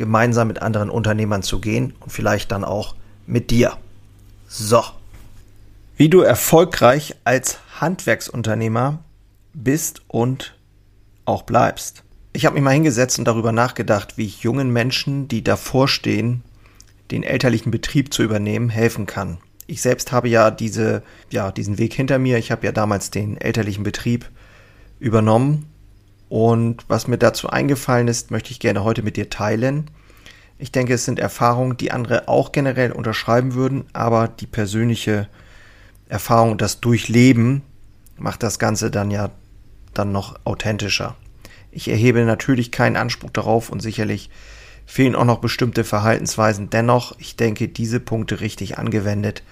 gemeinsam mit anderen Unternehmern zu gehen und vielleicht dann auch mit dir. So. Wie du erfolgreich als Handwerksunternehmer bist und auch bleibst. Ich habe mich mal hingesetzt und darüber nachgedacht, wie ich jungen Menschen, die davor stehen, den elterlichen Betrieb zu übernehmen, helfen kann. Ich selbst habe ja diese, ja, diesen Weg hinter mir. Ich habe ja damals den elterlichen Betrieb übernommen und was mir dazu eingefallen ist, möchte ich gerne heute mit dir teilen. Ich denke, es sind Erfahrungen, die andere auch generell unterschreiben würden, aber die persönliche Erfahrung, das Durchleben macht das Ganze dann ja dann noch authentischer. Ich erhebe natürlich keinen Anspruch darauf und sicherlich fehlen auch noch bestimmte Verhaltensweisen. Dennoch, ich denke, diese Punkte richtig angewendet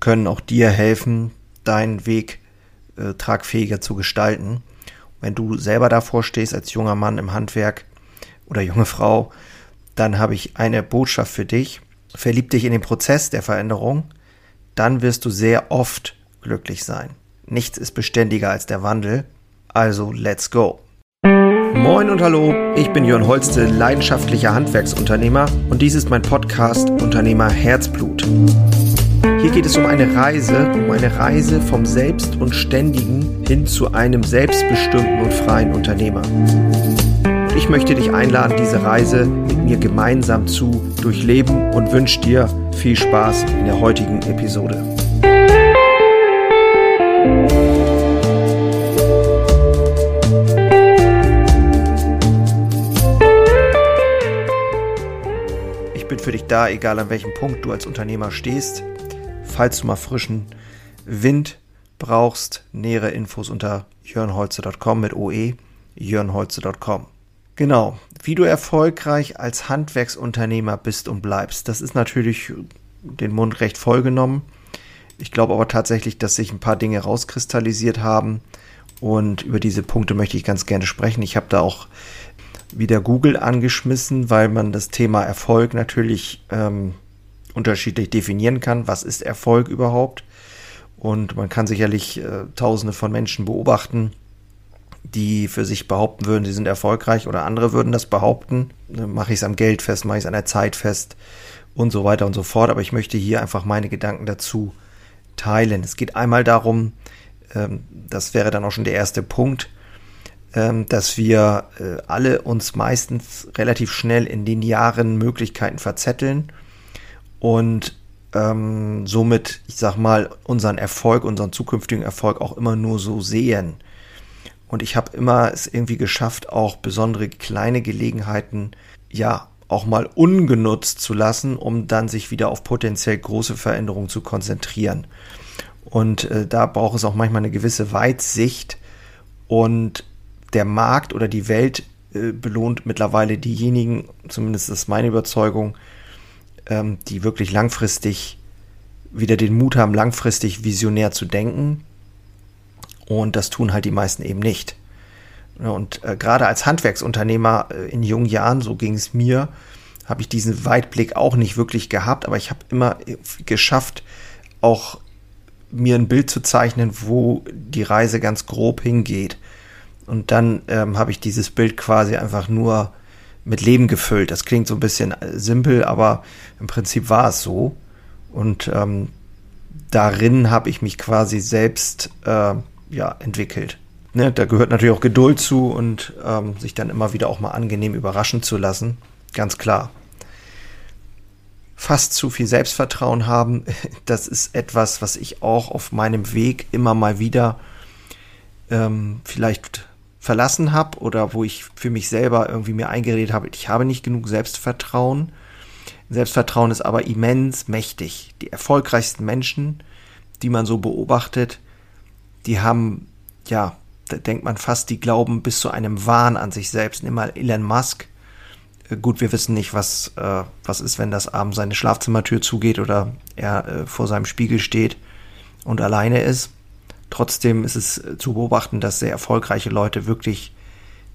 können auch dir helfen, deinen Weg äh, tragfähiger zu gestalten wenn du selber davor stehst als junger Mann im Handwerk oder junge Frau, dann habe ich eine Botschaft für dich. Verlieb dich in den Prozess der Veränderung, dann wirst du sehr oft glücklich sein. Nichts ist beständiger als der Wandel. Also let's go. Moin und hallo, ich bin Jörn Holste, leidenschaftlicher Handwerksunternehmer und dies ist mein Podcast Unternehmer Herzblut. Hier geht es um eine Reise, um eine Reise vom Selbst und Ständigen hin zu einem selbstbestimmten und freien Unternehmer. Und ich möchte dich einladen, diese Reise mit mir gemeinsam zu durchleben und wünsche dir viel Spaß in der heutigen Episode. Ich bin für dich da, egal an welchem Punkt du als Unternehmer stehst falls du mal frischen Wind brauchst, nähere Infos unter jörnholze.com mit OE, jörnholze.com. Genau, wie du erfolgreich als Handwerksunternehmer bist und bleibst, das ist natürlich den Mund recht vollgenommen. Ich glaube aber tatsächlich, dass sich ein paar Dinge rauskristallisiert haben und über diese Punkte möchte ich ganz gerne sprechen. Ich habe da auch wieder Google angeschmissen, weil man das Thema Erfolg natürlich ähm, unterschiedlich definieren kann. Was ist Erfolg überhaupt? Und man kann sicherlich äh, Tausende von Menschen beobachten, die für sich behaupten würden, sie sind erfolgreich oder andere würden das behaupten. Mache ich es am Geld fest, mache ich es an der Zeit fest und so weiter und so fort. Aber ich möchte hier einfach meine Gedanken dazu teilen. Es geht einmal darum, ähm, das wäre dann auch schon der erste Punkt, ähm, dass wir äh, alle uns meistens relativ schnell in den Jahren Möglichkeiten verzetteln und ähm, somit, ich sag mal, unseren Erfolg, unseren zukünftigen Erfolg auch immer nur so sehen. Und ich habe immer es irgendwie geschafft, auch besondere kleine Gelegenheiten, ja, auch mal ungenutzt zu lassen, um dann sich wieder auf potenziell große Veränderungen zu konzentrieren. Und äh, da braucht es auch manchmal eine gewisse Weitsicht. Und der Markt oder die Welt äh, belohnt mittlerweile diejenigen, zumindest ist meine Überzeugung, ähm, die wirklich langfristig wieder den Mut haben, langfristig visionär zu denken. Und das tun halt die meisten eben nicht. Und äh, gerade als Handwerksunternehmer äh, in jungen Jahren, so ging es mir, habe ich diesen Weitblick auch nicht wirklich gehabt, aber ich habe immer geschafft, auch mir ein Bild zu zeichnen, wo die Reise ganz grob hingeht. Und dann ähm, habe ich dieses Bild quasi einfach nur mit Leben gefüllt. Das klingt so ein bisschen simpel, aber im Prinzip war es so. Und ähm, darin habe ich mich quasi selbst äh, ja, entwickelt. Ne, da gehört natürlich auch Geduld zu und ähm, sich dann immer wieder auch mal angenehm überraschen zu lassen. Ganz klar. Fast zu viel Selbstvertrauen haben, das ist etwas, was ich auch auf meinem Weg immer mal wieder ähm, vielleicht verlassen habe oder wo ich für mich selber irgendwie mir eingeredet habe, ich habe nicht genug Selbstvertrauen. Selbstvertrauen ist aber immens mächtig. Die erfolgreichsten Menschen, die man so beobachtet, die haben, ja, da denkt man fast, die glauben bis zu einem Wahn an sich selbst. Nimm mal Elon Musk, Gut, wir wissen nicht, was, äh, was ist, wenn das abends seine Schlafzimmertür zugeht oder er äh, vor seinem Spiegel steht und alleine ist. Trotzdem ist es zu beobachten, dass sehr erfolgreiche Leute wirklich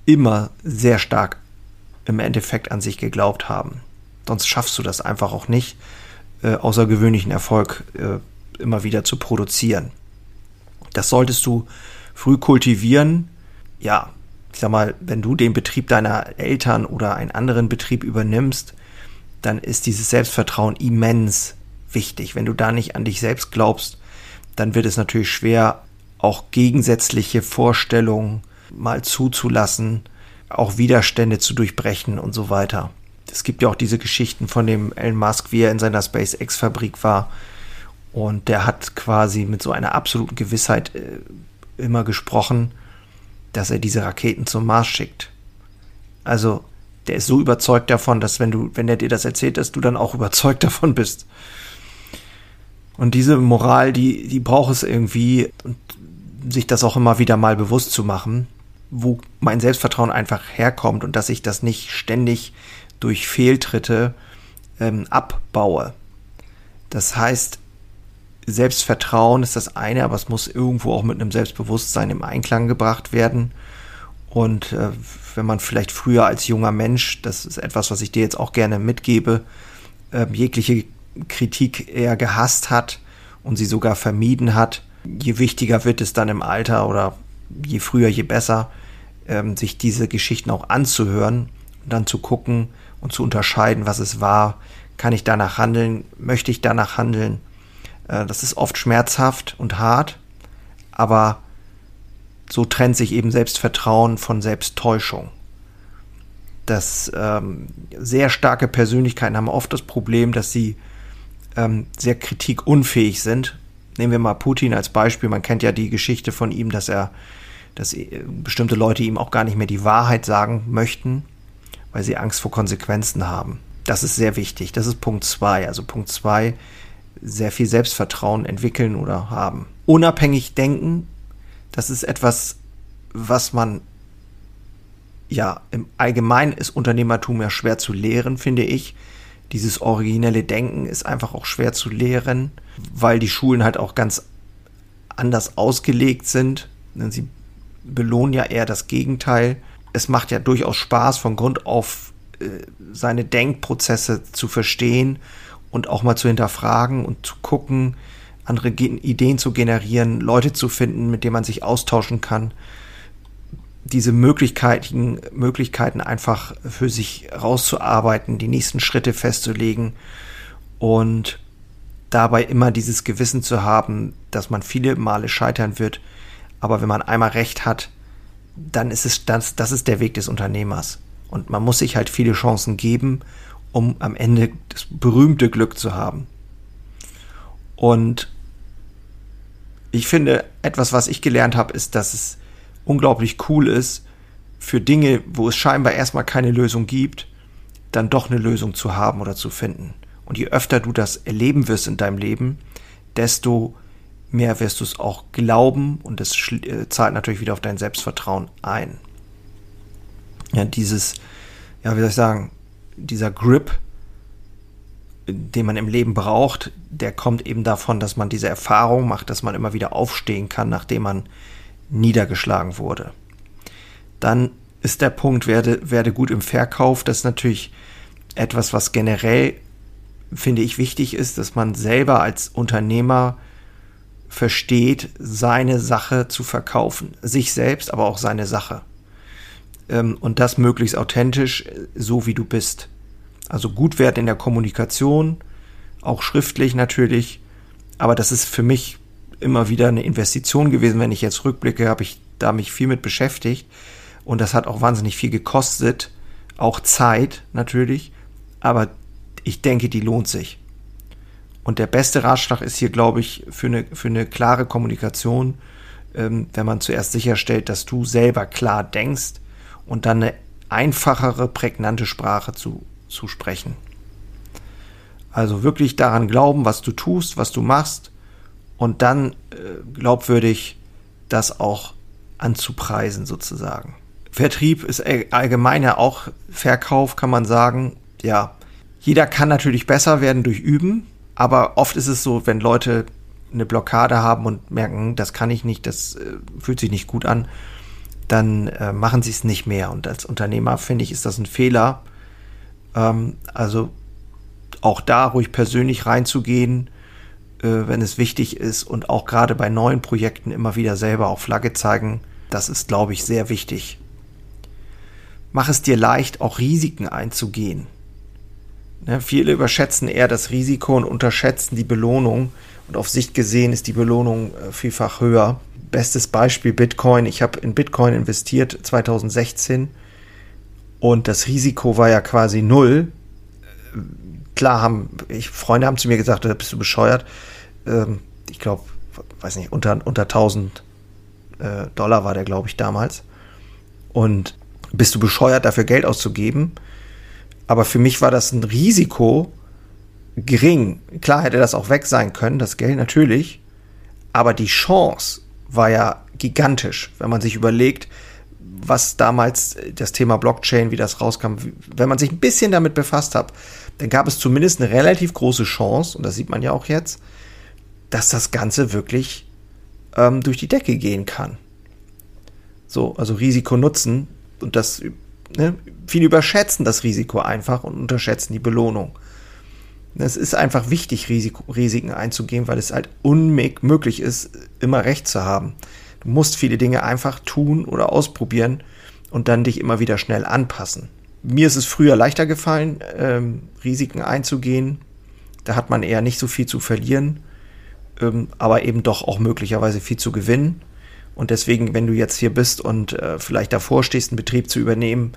immer sehr stark im Endeffekt an sich geglaubt haben. Sonst schaffst du das einfach auch nicht, äh, außergewöhnlichen Erfolg äh, immer wieder zu produzieren. Das solltest du früh kultivieren. Ja, ich sag mal, wenn du den Betrieb deiner Eltern oder einen anderen Betrieb übernimmst, dann ist dieses Selbstvertrauen immens wichtig. Wenn du da nicht an dich selbst glaubst, dann wird es natürlich schwer, auch gegensätzliche Vorstellungen mal zuzulassen, auch Widerstände zu durchbrechen und so weiter. Es gibt ja auch diese Geschichten von dem Elon Musk, wie er in seiner SpaceX-Fabrik war. Und der hat quasi mit so einer absoluten Gewissheit äh, immer gesprochen, dass er diese Raketen zum Mars schickt. Also, der ist so überzeugt davon, dass wenn du, wenn er dir das erzählt, dass du dann auch überzeugt davon bist. Und diese Moral, die, die braucht es irgendwie, und sich das auch immer wieder mal bewusst zu machen, wo mein Selbstvertrauen einfach herkommt und dass ich das nicht ständig durch Fehltritte ähm, abbaue. Das heißt, Selbstvertrauen ist das eine, aber es muss irgendwo auch mit einem Selbstbewusstsein im Einklang gebracht werden. Und äh, wenn man vielleicht früher als junger Mensch, das ist etwas, was ich dir jetzt auch gerne mitgebe, äh, jegliche Kritik eher gehasst hat und sie sogar vermieden hat, je wichtiger wird es dann im Alter oder je früher, je besser, ähm, sich diese Geschichten auch anzuhören und dann zu gucken und zu unterscheiden, was es war. Kann ich danach handeln? Möchte ich danach handeln? Äh, das ist oft schmerzhaft und hart, aber so trennt sich eben Selbstvertrauen von Selbsttäuschung. Das ähm, sehr starke Persönlichkeiten haben oft das Problem, dass sie ähm, sehr kritikunfähig sind. Nehmen wir mal Putin als Beispiel. Man kennt ja die Geschichte von ihm, dass er, dass äh, bestimmte Leute ihm auch gar nicht mehr die Wahrheit sagen möchten, weil sie Angst vor Konsequenzen haben. Das ist sehr wichtig. Das ist Punkt zwei. Also Punkt zwei sehr viel Selbstvertrauen entwickeln oder haben. Unabhängig denken, das ist etwas, was man ja im Allgemeinen ist Unternehmertum ja schwer zu lehren, finde ich. Dieses originelle Denken ist einfach auch schwer zu lehren, weil die Schulen halt auch ganz anders ausgelegt sind. Sie belohnen ja eher das Gegenteil. Es macht ja durchaus Spaß, von Grund auf äh, seine Denkprozesse zu verstehen und auch mal zu hinterfragen und zu gucken, andere Ideen zu generieren, Leute zu finden, mit denen man sich austauschen kann. Diese Möglichkeiten, Möglichkeiten einfach für sich rauszuarbeiten, die nächsten Schritte festzulegen und dabei immer dieses Gewissen zu haben, dass man viele Male scheitern wird. Aber wenn man einmal recht hat, dann ist es das, das ist der Weg des Unternehmers. Und man muss sich halt viele Chancen geben um am Ende das berühmte Glück zu haben. Und ich finde, etwas, was ich gelernt habe, ist, dass es unglaublich cool ist, für Dinge, wo es scheinbar erstmal keine Lösung gibt, dann doch eine Lösung zu haben oder zu finden. Und je öfter du das erleben wirst in deinem Leben, desto mehr wirst du es auch glauben und es äh, zahlt natürlich wieder auf dein Selbstvertrauen ein. Ja, dieses, ja, wie soll ich sagen, dieser Grip, den man im Leben braucht, der kommt eben davon, dass man diese Erfahrung macht, dass man immer wieder aufstehen kann, nachdem man niedergeschlagen wurde. Dann ist der Punkt, werde, werde gut im Verkauf. Das ist natürlich etwas, was generell, finde ich, wichtig ist, dass man selber als Unternehmer versteht, seine Sache zu verkaufen. Sich selbst, aber auch seine Sache. Ähm, und das möglichst authentisch, so wie du bist. Also gut werden in der Kommunikation, auch schriftlich natürlich, aber das ist für mich immer wieder eine Investition gewesen. Wenn ich jetzt rückblicke, habe ich da mich viel mit beschäftigt und das hat auch wahnsinnig viel gekostet, auch Zeit natürlich, aber ich denke, die lohnt sich. Und der beste Ratschlag ist hier, glaube ich, für eine, für eine klare Kommunikation, ähm, wenn man zuerst sicherstellt, dass du selber klar denkst und dann eine einfachere, prägnante Sprache zu, zu sprechen. Also wirklich daran glauben, was du tust, was du machst und dann äh, glaubwürdig das auch anzupreisen sozusagen. Vertrieb ist allgemein ja auch Verkauf, kann man sagen. Ja, jeder kann natürlich besser werden durch Üben, aber oft ist es so, wenn Leute eine Blockade haben und merken, das kann ich nicht, das äh, fühlt sich nicht gut an, dann äh, machen sie es nicht mehr. Und als Unternehmer finde ich, ist das ein Fehler. Ähm, also auch da ruhig persönlich reinzugehen, wenn es wichtig ist und auch gerade bei neuen Projekten immer wieder selber auch Flagge zeigen, das ist, glaube ich, sehr wichtig. Mach es dir leicht, auch Risiken einzugehen. Ne, viele überschätzen eher das Risiko und unterschätzen die Belohnung. Und auf Sicht gesehen ist die Belohnung äh, vielfach höher. Bestes Beispiel Bitcoin. Ich habe in Bitcoin investiert 2016 und das Risiko war ja quasi null. Klar haben ich, Freunde haben zu mir gesagt, da bist du bescheuert. Ähm, ich glaube, weiß nicht, unter, unter 1000 äh, Dollar war der, glaube ich, damals. Und bist du bescheuert, dafür Geld auszugeben? Aber für mich war das ein Risiko gering. Klar hätte das auch weg sein können, das Geld natürlich. Aber die Chance war ja gigantisch, wenn man sich überlegt, was damals das Thema Blockchain, wie das rauskam. Wenn man sich ein bisschen damit befasst hat, dann gab es zumindest eine relativ große Chance, und das sieht man ja auch jetzt, dass das Ganze wirklich ähm, durch die Decke gehen kann. So, also Risiko nutzen und das ne, viele überschätzen das Risiko einfach und unterschätzen die Belohnung. Es ist einfach wichtig, Risiko, Risiken einzugehen, weil es halt unmöglich ist, immer recht zu haben. Du musst viele Dinge einfach tun oder ausprobieren und dann dich immer wieder schnell anpassen. Mir ist es früher leichter gefallen, ähm, Risiken einzugehen. Da hat man eher nicht so viel zu verlieren, ähm, aber eben doch auch möglicherweise viel zu gewinnen. Und deswegen, wenn du jetzt hier bist und äh, vielleicht davor stehst, einen Betrieb zu übernehmen,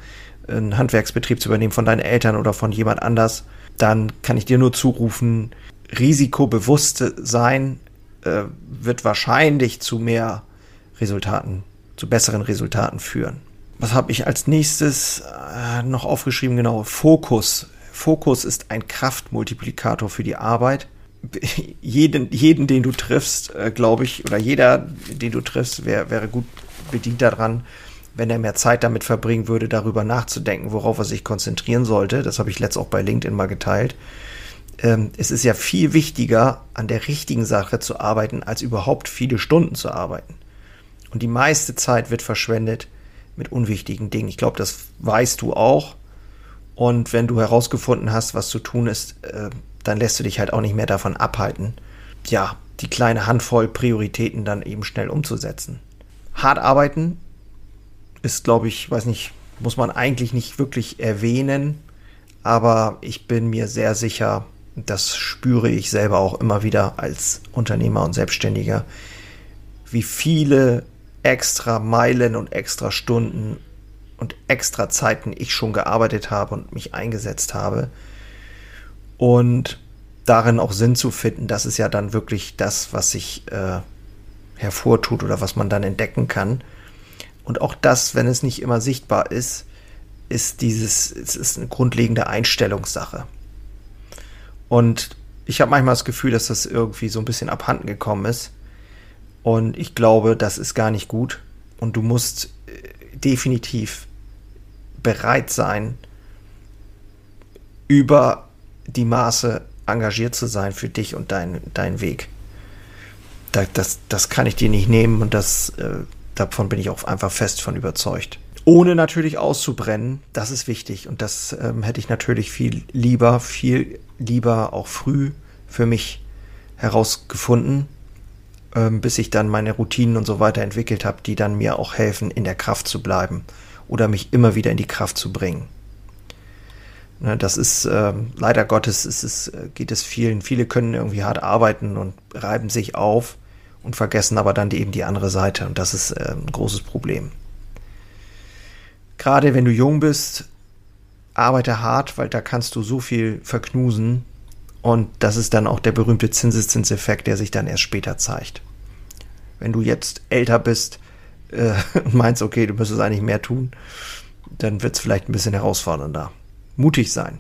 einen Handwerksbetrieb zu übernehmen von deinen Eltern oder von jemand anders, dann kann ich dir nur zurufen, risikobewusst sein äh, wird wahrscheinlich zu mehr Resultaten, zu besseren Resultaten führen. Was habe ich als nächstes äh, noch aufgeschrieben? Genau, Fokus. Fokus ist ein Kraftmultiplikator für die Arbeit jeden, jeden, den du triffst, äh, glaube ich, oder jeder, den du triffst, wär, wäre gut bedient daran, wenn er mehr Zeit damit verbringen würde, darüber nachzudenken, worauf er sich konzentrieren sollte. Das habe ich letzt auch bei LinkedIn mal geteilt. Ähm, es ist ja viel wichtiger, an der richtigen Sache zu arbeiten, als überhaupt viele Stunden zu arbeiten. Und die meiste Zeit wird verschwendet mit unwichtigen Dingen. Ich glaube, das weißt du auch. Und wenn du herausgefunden hast, was zu tun ist, äh, dann lässt du dich halt auch nicht mehr davon abhalten, ja, die kleine Handvoll Prioritäten dann eben schnell umzusetzen. Hart arbeiten ist, glaube ich, weiß nicht, muss man eigentlich nicht wirklich erwähnen, aber ich bin mir sehr sicher, das spüre ich selber auch immer wieder als Unternehmer und Selbstständiger, wie viele extra Meilen und extra Stunden und extra Zeiten ich schon gearbeitet habe und mich eingesetzt habe, und darin auch Sinn zu finden, das ist ja dann wirklich das, was sich äh, hervortut oder was man dann entdecken kann. Und auch das, wenn es nicht immer sichtbar ist, ist dieses, es ist eine grundlegende Einstellungssache. Und ich habe manchmal das Gefühl, dass das irgendwie so ein bisschen abhanden gekommen ist. Und ich glaube, das ist gar nicht gut. Und du musst äh, definitiv bereit sein, über die Maße engagiert zu sein für dich und deinen dein Weg. Das, das, das kann ich dir nicht nehmen und das, äh, davon bin ich auch einfach fest von überzeugt. Ohne natürlich auszubrennen, das ist wichtig und das ähm, hätte ich natürlich viel lieber, viel lieber auch früh für mich herausgefunden, bis ich dann meine Routinen und so weiter entwickelt habe, die dann mir auch helfen, in der Kraft zu bleiben oder mich immer wieder in die Kraft zu bringen. Ne, das ist äh, leider Gottes ist es, äh, geht es vielen. Viele können irgendwie hart arbeiten und reiben sich auf und vergessen aber dann die, eben die andere Seite. Und das ist äh, ein großes Problem. Gerade wenn du jung bist, arbeite hart, weil da kannst du so viel verknusen. Und das ist dann auch der berühmte Zinseszinseffekt, der sich dann erst später zeigt. Wenn du jetzt älter bist äh, und meinst, okay, du müsstest eigentlich mehr tun, dann wird es vielleicht ein bisschen herausfordernder mutig sein.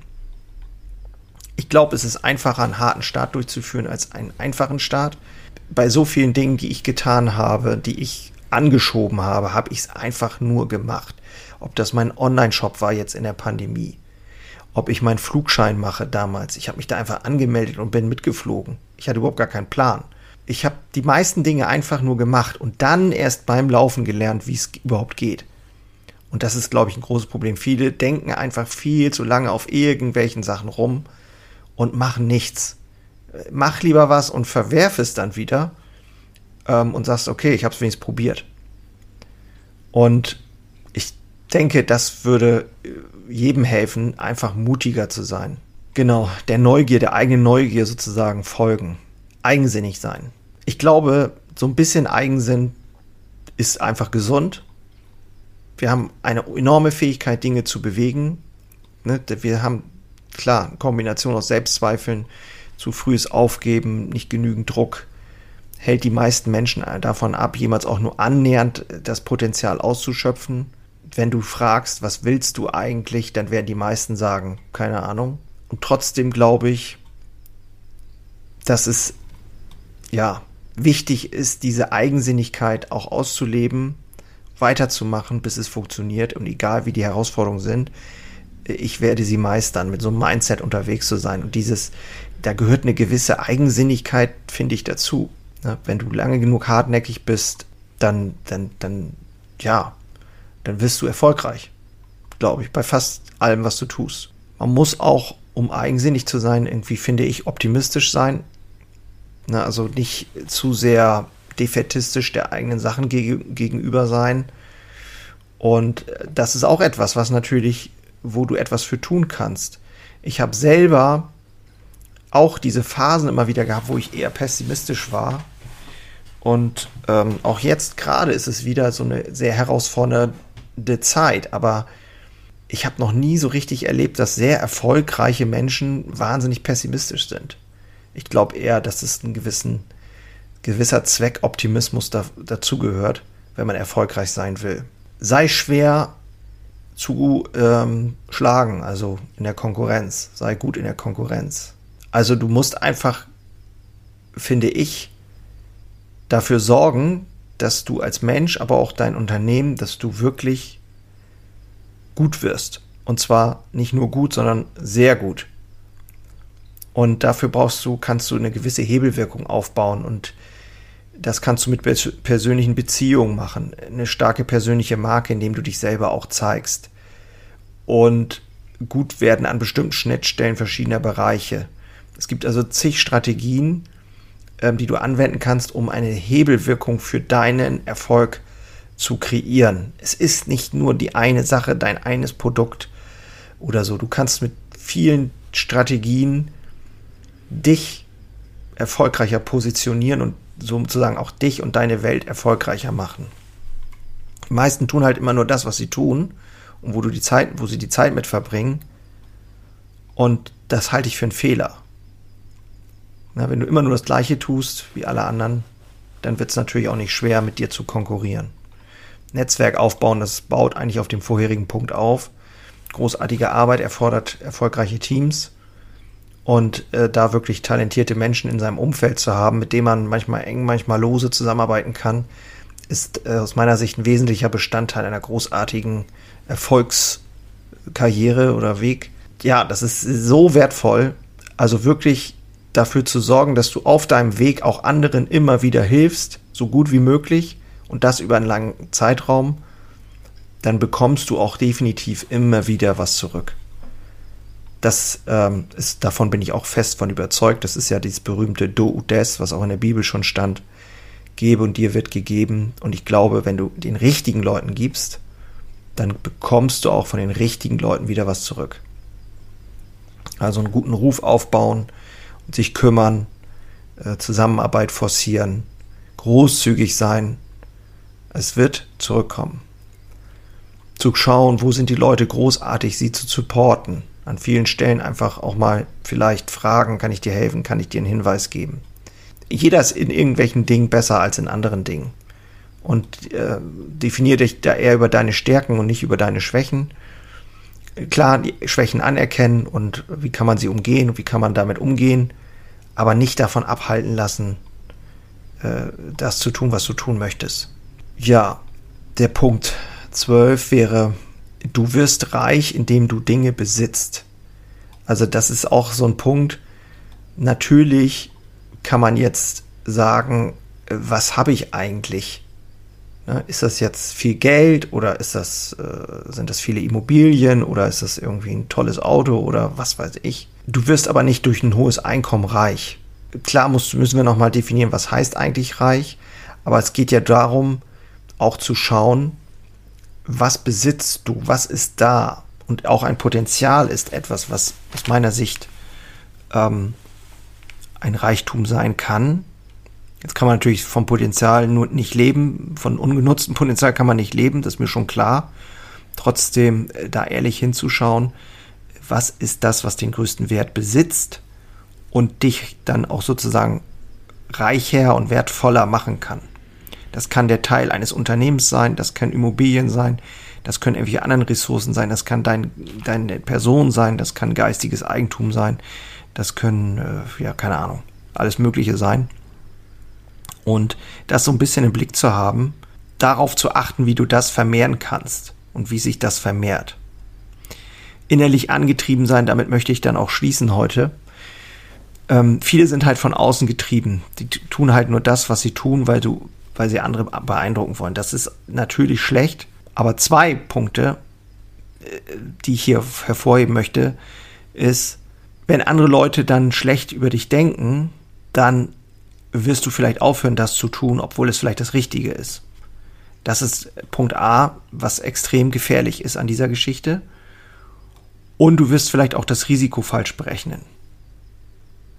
Ich glaube, es ist einfacher, einen harten Start durchzuführen als einen einfachen Start. Bei so vielen Dingen, die ich getan habe, die ich angeschoben habe, habe ich es einfach nur gemacht. Ob das mein Online-Shop war jetzt in der Pandemie. Ob ich meinen Flugschein mache damals. Ich habe mich da einfach angemeldet und bin mitgeflogen. Ich hatte überhaupt gar keinen Plan. Ich habe die meisten Dinge einfach nur gemacht und dann erst beim Laufen gelernt, wie es überhaupt geht. Und das ist, glaube ich, ein großes Problem. Viele denken einfach viel zu lange auf irgendwelchen Sachen rum und machen nichts. Mach lieber was und verwerf es dann wieder ähm, und sagst, okay, ich habe es wenigstens probiert. Und ich denke, das würde äh, jedem helfen, einfach mutiger zu sein. Genau, der Neugier, der eigenen Neugier sozusagen folgen. Eigensinnig sein. Ich glaube, so ein bisschen Eigensinn ist einfach gesund wir haben eine enorme Fähigkeit, Dinge zu bewegen. Ne? Wir haben, klar, eine Kombination aus Selbstzweifeln, zu frühes Aufgeben, nicht genügend Druck, hält die meisten Menschen davon ab, jemals auch nur annähernd das Potenzial auszuschöpfen. Wenn du fragst, was willst du eigentlich, dann werden die meisten sagen, keine Ahnung. Und trotzdem glaube ich, dass es ja wichtig ist, diese Eigensinnigkeit auch auszuleben weiterzumachen, bis es funktioniert und egal wie die Herausforderungen sind, ich werde sie meistern, mit so einem Mindset unterwegs zu sein. Und dieses, da gehört eine gewisse Eigensinnigkeit, finde ich, dazu. Ne? Wenn du lange genug hartnäckig bist, dann, dann, dann, ja, dann wirst du erfolgreich. Glaube ich, bei fast allem, was du tust. Man muss auch, um eigensinnig zu sein, irgendwie, finde ich, optimistisch sein. Ne? Also nicht zu sehr defetistisch der eigenen Sachen geg gegenüber sein. Und das ist auch etwas, was natürlich, wo du etwas für tun kannst. Ich habe selber auch diese Phasen immer wieder gehabt, wo ich eher pessimistisch war. Und ähm, auch jetzt gerade ist es wieder so eine sehr herausfordernde Zeit. Aber ich habe noch nie so richtig erlebt, dass sehr erfolgreiche Menschen wahnsinnig pessimistisch sind. Ich glaube eher, dass es einen gewissen gewisser Zweckoptimismus da, dazugehört, wenn man erfolgreich sein will. Sei schwer zu ähm, schlagen, also in der Konkurrenz. Sei gut in der Konkurrenz. Also du musst einfach, finde ich, dafür sorgen, dass du als Mensch, aber auch dein Unternehmen, dass du wirklich gut wirst. Und zwar nicht nur gut, sondern sehr gut. Und dafür brauchst du, kannst du eine gewisse Hebelwirkung aufbauen und das kannst du mit persönlichen Beziehungen machen. Eine starke persönliche Marke, indem du dich selber auch zeigst. Und gut werden an bestimmten Schnittstellen verschiedener Bereiche. Es gibt also zig Strategien, ähm, die du anwenden kannst, um eine Hebelwirkung für deinen Erfolg zu kreieren. Es ist nicht nur die eine Sache, dein eines Produkt oder so. Du kannst mit vielen Strategien dich erfolgreicher positionieren und sozusagen auch dich und deine Welt erfolgreicher machen. Die meisten tun halt immer nur das, was sie tun und wo du die Zeit, wo sie die Zeit mit verbringen. Und das halte ich für einen Fehler. Na, wenn du immer nur das Gleiche tust wie alle anderen, dann wird es natürlich auch nicht schwer, mit dir zu konkurrieren. Netzwerk aufbauen, das baut eigentlich auf dem vorherigen Punkt auf. Großartige Arbeit erfordert erfolgreiche Teams und äh, da wirklich talentierte Menschen in seinem Umfeld zu haben, mit denen man manchmal eng, manchmal lose zusammenarbeiten kann, ist äh, aus meiner Sicht ein wesentlicher Bestandteil einer großartigen Erfolgskarriere oder Weg. Ja, das ist so wertvoll. Also wirklich dafür zu sorgen, dass du auf deinem Weg auch anderen immer wieder hilfst, so gut wie möglich und das über einen langen Zeitraum, dann bekommst du auch definitiv immer wieder was zurück. Das ähm, ist, davon bin ich auch fest von überzeugt. Das ist ja dieses berühmte Do ut des, was auch in der Bibel schon stand. Gebe und dir wird gegeben. Und ich glaube, wenn du den richtigen Leuten gibst, dann bekommst du auch von den richtigen Leuten wieder was zurück. Also einen guten Ruf aufbauen und sich kümmern, äh, Zusammenarbeit forcieren, großzügig sein. Es wird zurückkommen. Zu schauen, wo sind die Leute großartig, sie zu supporten an vielen Stellen einfach auch mal vielleicht fragen, kann ich dir helfen, kann ich dir einen Hinweis geben. Jeder ist in irgendwelchen Dingen besser als in anderen Dingen. Und äh, definier dich da eher über deine Stärken und nicht über deine Schwächen. Klar, die Schwächen anerkennen und wie kann man sie umgehen und wie kann man damit umgehen, aber nicht davon abhalten lassen, äh, das zu tun, was du tun möchtest. Ja, der Punkt 12 wäre, du wirst reich, indem du Dinge besitzt. Also das ist auch so ein Punkt. Natürlich kann man jetzt sagen, was habe ich eigentlich? Ist das jetzt viel Geld oder ist das, äh, sind das viele Immobilien oder ist das irgendwie ein tolles Auto oder was weiß ich? Du wirst aber nicht durch ein hohes Einkommen reich. Klar muss, müssen wir nochmal definieren, was heißt eigentlich reich, aber es geht ja darum, auch zu schauen, was besitzt du, was ist da und auch ein Potenzial ist etwas, was aus meiner Sicht ähm, ein Reichtum sein kann, Jetzt kann man natürlich vom Potenzial nur nicht leben, von ungenutztem Potenzial kann man nicht leben, das ist mir schon klar. Trotzdem äh, da ehrlich hinzuschauen, was ist das, was den größten Wert besitzt und dich dann auch sozusagen reicher und wertvoller machen kann. Das kann der Teil eines Unternehmens sein, das können Immobilien sein, das können irgendwelche anderen Ressourcen sein, das kann dein, deine Person sein, das kann geistiges Eigentum sein, das können, äh, ja, keine Ahnung, alles Mögliche sein. Und das so ein bisschen im Blick zu haben, darauf zu achten, wie du das vermehren kannst und wie sich das vermehrt. Innerlich angetrieben sein, damit möchte ich dann auch schließen heute. Ähm, viele sind halt von außen getrieben. Die tun halt nur das, was sie tun, weil du, weil sie andere beeindrucken wollen. Das ist natürlich schlecht. Aber zwei Punkte, äh, die ich hier hervorheben möchte, ist, wenn andere Leute dann schlecht über dich denken, dann wirst du vielleicht aufhören, das zu tun, obwohl es vielleicht das Richtige ist. Das ist Punkt A, was extrem gefährlich ist an dieser Geschichte. Und du wirst vielleicht auch das Risiko falsch berechnen.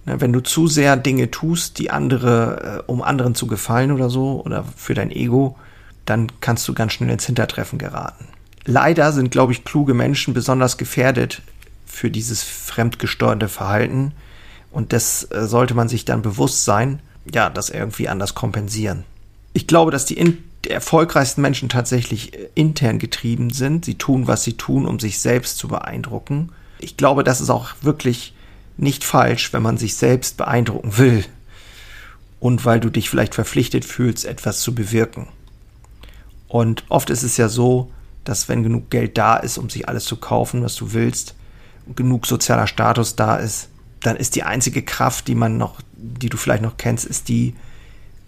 Ne, wenn du zu sehr Dinge tust, die andere, äh, um anderen zu gefallen oder so, oder für dein Ego, dann kannst du ganz schnell ins Hintertreffen geraten. Leider sind, glaube ich, kluge Menschen besonders gefährdet für dieses fremdgesteuerte Verhalten. Und das äh, sollte man sich dann bewusst sein ja, das irgendwie anders kompensieren. Ich glaube, dass die, in, erfolgreichsten Menschen tatsächlich äh, intern getrieben sind. Sie tun, was sie tun, um sich selbst zu beeindrucken. Ich glaube, das ist auch wirklich nicht falsch, wenn man sich selbst beeindrucken will. Und weil du dich vielleicht verpflichtet fühlst, etwas zu bewirken. Und oft ist es ja so, dass wenn genug Geld da ist, um sich alles zu kaufen, was du willst, genug sozialer Status da ist, dann ist die einzige Kraft, die man noch, die du vielleicht noch kennst, ist die,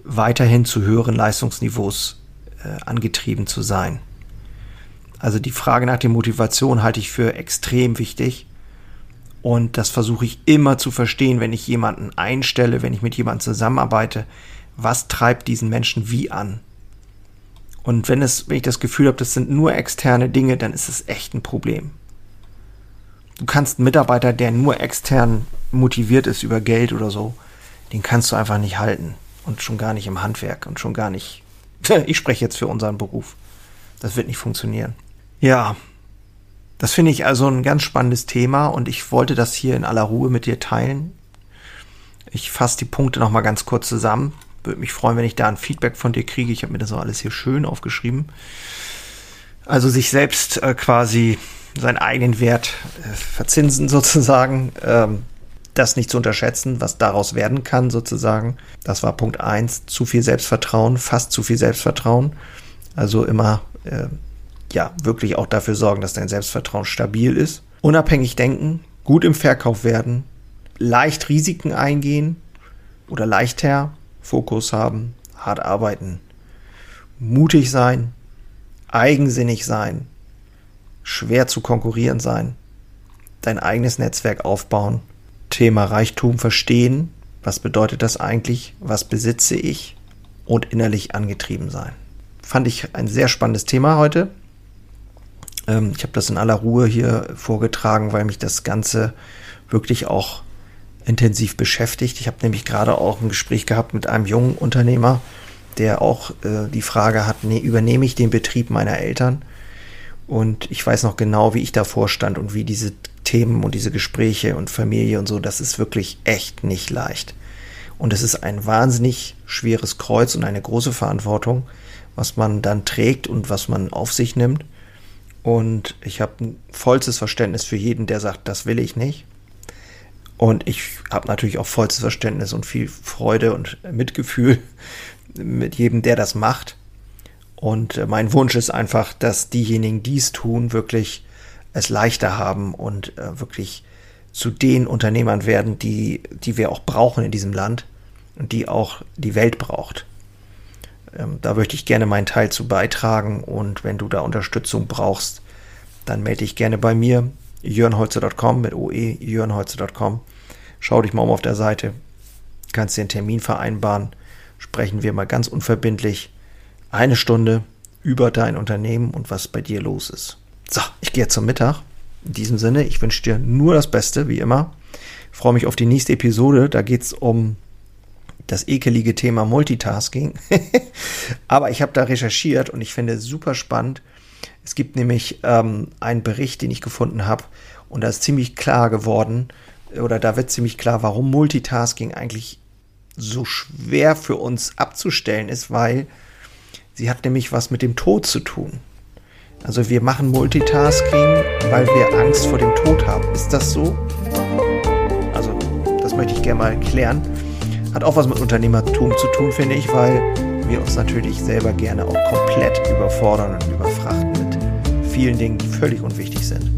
weiterhin zu höheren Leistungsniveaus äh, angetrieben zu sein. Also die Frage nach der Motivation halte ich für extrem wichtig. Und das versuche ich immer zu verstehen, wenn ich jemanden einstelle, wenn ich mit jemandem zusammenarbeite. Was treibt diesen Menschen wie an? Und wenn es, wenn ich das Gefühl habe, das sind nur externe Dinge, dann ist es echt ein Problem. Du kannst einen Mitarbeiter, der nur extern motiviert ist über Geld oder so, den kannst du einfach nicht halten. Und schon gar nicht im Handwerk und schon gar nicht. Ich spreche jetzt für unseren Beruf. Das wird nicht funktionieren. Ja, das finde ich also ein ganz spannendes Thema und ich wollte das hier in aller Ruhe mit dir teilen. Ich fasse die Punkte nochmal ganz kurz zusammen. Würde mich freuen, wenn ich da ein Feedback von dir kriege. Ich habe mir das auch alles hier schön aufgeschrieben. Also sich selbst äh, quasi seinen eigenen Wert äh, verzinsen sozusagen. Ähm, das nicht zu unterschätzen, was daraus werden kann sozusagen. Das war Punkt eins. Zu viel Selbstvertrauen, fast zu viel Selbstvertrauen. Also immer, äh, ja, wirklich auch dafür sorgen, dass dein Selbstvertrauen stabil ist. Unabhängig denken, gut im Verkauf werden, leicht Risiken eingehen oder leichter Fokus haben, hart arbeiten, mutig sein, eigensinnig sein, schwer zu konkurrieren sein, dein eigenes Netzwerk aufbauen, Thema Reichtum verstehen, was bedeutet das eigentlich, was besitze ich und innerlich angetrieben sein. Fand ich ein sehr spannendes Thema heute. Ähm, ich habe das in aller Ruhe hier vorgetragen, weil mich das Ganze wirklich auch intensiv beschäftigt. Ich habe nämlich gerade auch ein Gespräch gehabt mit einem jungen Unternehmer, der auch äh, die Frage hat, übernehme ich den Betrieb meiner Eltern? Und ich weiß noch genau, wie ich davor stand und wie diese Themen und diese Gespräche und Familie und so, das ist wirklich echt nicht leicht. Und es ist ein wahnsinnig schweres Kreuz und eine große Verantwortung, was man dann trägt und was man auf sich nimmt. Und ich habe ein vollstes Verständnis für jeden, der sagt, das will ich nicht. Und ich habe natürlich auch vollstes Verständnis und viel Freude und Mitgefühl mit jedem, der das macht. Und äh, mein Wunsch ist einfach, dass diejenigen, die es tun, wirklich es leichter haben und äh, wirklich zu den Unternehmern werden, die, die wir auch brauchen in diesem Land und die auch die Welt braucht. Ähm, da möchte ich gerne meinen Teil zu beitragen und wenn du da Unterstützung brauchst, dann melde dich gerne bei mir, jörnholze.com mit OE, jörnholze.com. Schau dich mal um auf der Seite, kannst dir einen Termin vereinbaren, sprechen wir mal ganz unverbindlich eine Stunde über dein Unternehmen und was bei dir los ist. So, ich gehe jetzt zum Mittag. In diesem Sinne, ich wünsche dir nur das Beste, wie immer. Ich freue mich auf die nächste Episode. Da geht es um das ekelige Thema Multitasking. Aber ich habe da recherchiert und ich finde es super spannend. Es gibt nämlich ähm, einen Bericht, den ich gefunden habe und da ist ziemlich klar geworden, oder da wird ziemlich klar, warum Multitasking eigentlich so schwer für uns abzustellen ist, weil sie hat nämlich was mit dem Tod zu tun. Also wir machen Multitasking, weil wir Angst vor dem Tod haben. Ist das so? Also das möchte ich gerne mal klären. Hat auch was mit Unternehmertum zu tun, finde ich, weil wir uns natürlich selber gerne auch komplett überfordern und überfrachten mit vielen Dingen, die völlig unwichtig sind.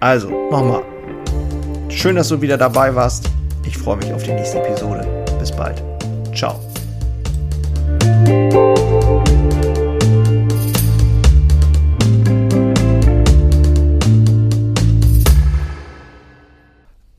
Also, nochmal. Schön, dass du wieder dabei warst. Ich freue mich auf die nächste Episode. Bis bald. Ciao.